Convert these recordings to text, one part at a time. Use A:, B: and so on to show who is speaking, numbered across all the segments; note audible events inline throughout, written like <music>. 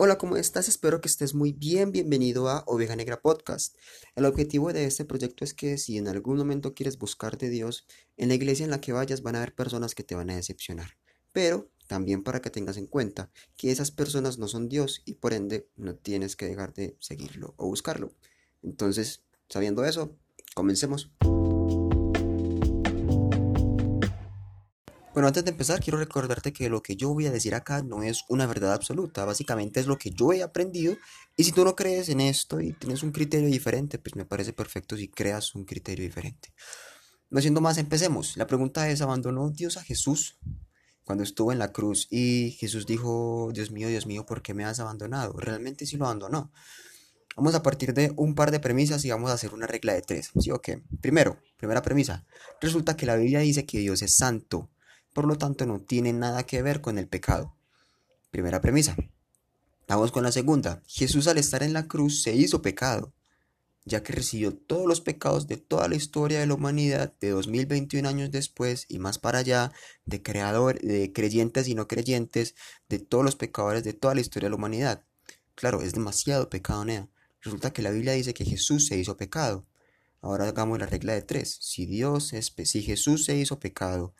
A: Hola, ¿cómo estás? Espero que estés muy bien. Bienvenido a Oveja Negra Podcast. El objetivo de este proyecto es que si en algún momento quieres buscar de Dios, en la iglesia en la que vayas van a haber personas que te van a decepcionar. Pero también para que tengas en cuenta que esas personas no son Dios y por ende no tienes que dejar de seguirlo o buscarlo. Entonces, sabiendo eso, comencemos. Bueno, antes de empezar, quiero recordarte que lo que yo voy a decir acá no es una verdad absoluta, básicamente es lo que yo he aprendido y si tú no crees en esto y tienes un criterio diferente, pues me parece perfecto si creas un criterio diferente. No siendo más, empecemos. La pregunta es, ¿abandonó Dios a Jesús cuando estuvo en la cruz y Jesús dijo, Dios mío, Dios mío, ¿por qué me has abandonado? Realmente sí lo abandonó. Vamos a partir de un par de premisas y vamos a hacer una regla de tres. ¿Sí o qué? Primero, primera premisa. Resulta que la Biblia dice que Dios es santo por lo tanto no tiene nada que ver con el pecado. Primera premisa. Vamos con la segunda. Jesús al estar en la cruz se hizo pecado, ya que recibió todos los pecados de toda la historia de la humanidad de 2021 años después y más para allá, de creador, de creyentes y no creyentes, de todos los pecadores de toda la historia de la humanidad. Claro, es demasiado pecado, Nea. Resulta que la Biblia dice que Jesús se hizo pecado. Ahora hagamos la regla de tres. Si Dios es, si Jesús se hizo pecado,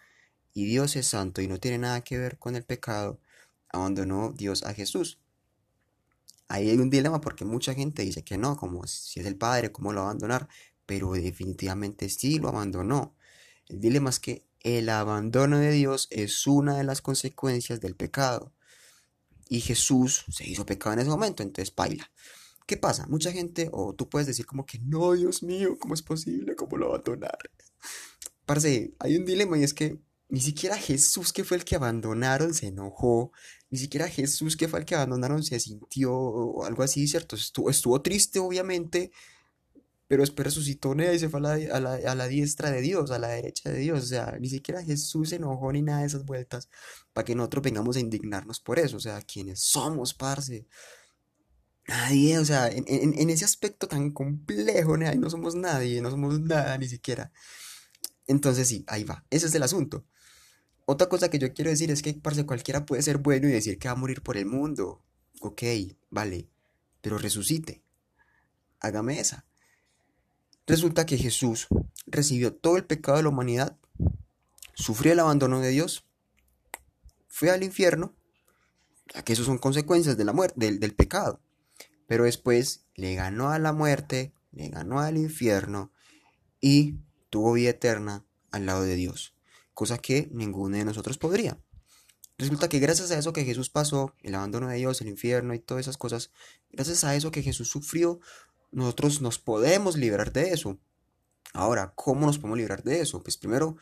A: y Dios es santo y no tiene nada que ver con el pecado, abandonó Dios a Jesús. Ahí hay un dilema porque mucha gente dice que no, como si es el Padre, ¿cómo lo va a abandonar? Pero definitivamente sí lo abandonó. El dilema es que el abandono de Dios es una de las consecuencias del pecado. Y Jesús se hizo pecado en ese momento, entonces baila. ¿Qué pasa? Mucha gente, o tú puedes decir como que no, Dios mío, ¿cómo es posible? ¿Cómo lo va a hay un dilema y es que ni siquiera Jesús, que fue el que abandonaron, se enojó. Ni siquiera Jesús, que fue el que abandonaron, se sintió o algo así, ¿cierto? Estuvo, triste, obviamente, pero después resucitó y se fue a la, a, la, diestra de Dios, a la derecha de Dios. O sea, ni siquiera Jesús se enojó ni nada de esas vueltas para que nosotros vengamos a indignarnos por eso. O sea, ¿quiénes somos, parce? Nadie, o sea, en, en, ese aspecto tan complejo, no somos nadie, no somos nada ni siquiera. Entonces sí, ahí va, ese es el asunto. Otra cosa que yo quiero decir es que, parce, cualquiera puede ser bueno y decir que va a morir por el mundo. Ok, vale, pero resucite. Hágame esa. Resulta que Jesús recibió todo el pecado de la humanidad, sufrió el abandono de Dios, fue al infierno, ya que eso son consecuencias de la muerte, del, del pecado. Pero después le ganó a la muerte, le ganó al infierno y tuvo vida eterna al lado de Dios cosa que ninguno de nosotros podría. Resulta que gracias a eso que Jesús pasó, el abandono de Dios, el infierno y todas esas cosas, gracias a eso que Jesús sufrió, nosotros nos podemos librar de eso. Ahora, ¿cómo nos podemos librar de eso? Pues primero,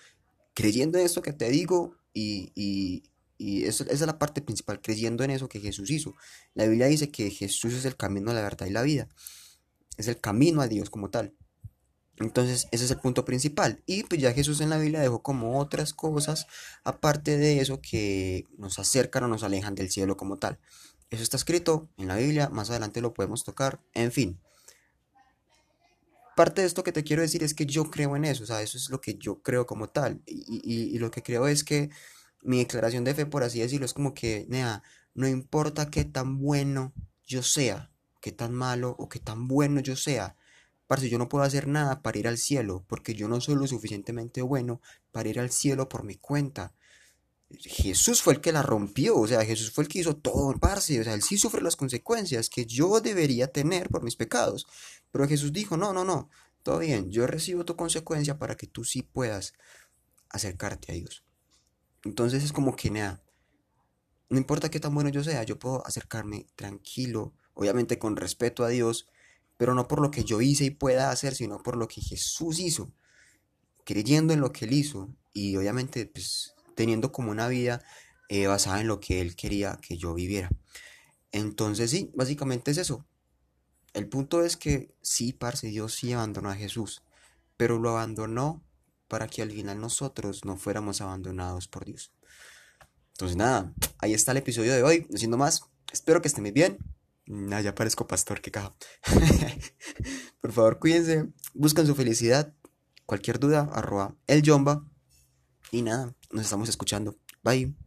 A: creyendo en esto que te digo y, y, esa es la parte principal, creyendo en eso que Jesús hizo. La Biblia dice que Jesús es el camino, la verdad y la vida. Es el camino a Dios como tal. Entonces, ese es el punto principal. Y pues ya Jesús en la Biblia dejó como otras cosas, aparte de eso, que nos acercan o nos alejan del cielo como tal. Eso está escrito en la Biblia, más adelante lo podemos tocar, en fin. Parte de esto que te quiero decir es que yo creo en eso, o sea, eso es lo que yo creo como tal. Y, lo que creo es que mi declaración de fe, por así decirlo, es como que, no importa qué tan bueno yo sea, qué tan malo o qué tan bueno yo sea, Parce, yo no puedo hacer nada para ir al cielo, porque yo no soy lo suficientemente bueno para ir al cielo por mi cuenta. Jesús fue el que la rompió, o sea, Jesús fue el que hizo todo, parce, o sea, él sí sufre las consecuencias que yo debería tener por mis pecados. Pero Jesús dijo, no, no, no, todo bien, yo recibo tu consecuencia para que tú sí puedas acercarte a Dios. Entonces es como que nada, no importa qué tan bueno yo sea, yo puedo acercarme tranquilo, obviamente con respeto a Dios, pero no por lo que yo hice y pueda hacer, sino por lo que Jesús hizo, creyendo en lo que él hizo y obviamente pues, teniendo como una vida eh, basada en lo que él quería que yo viviera. Entonces sí, básicamente es eso. El punto es que sí, parce, Dios sí abandonó a Jesús, pero lo abandonó para que al final nosotros no fuéramos abandonados por Dios. Entonces nada, ahí está el episodio de hoy. No siendo más, espero que estén muy bien. No, ya parezco pastor, qué caja. <laughs> Por favor, cuídense, buscan su felicidad. Cualquier duda, arroba el Yomba. Y nada, nos estamos escuchando. Bye.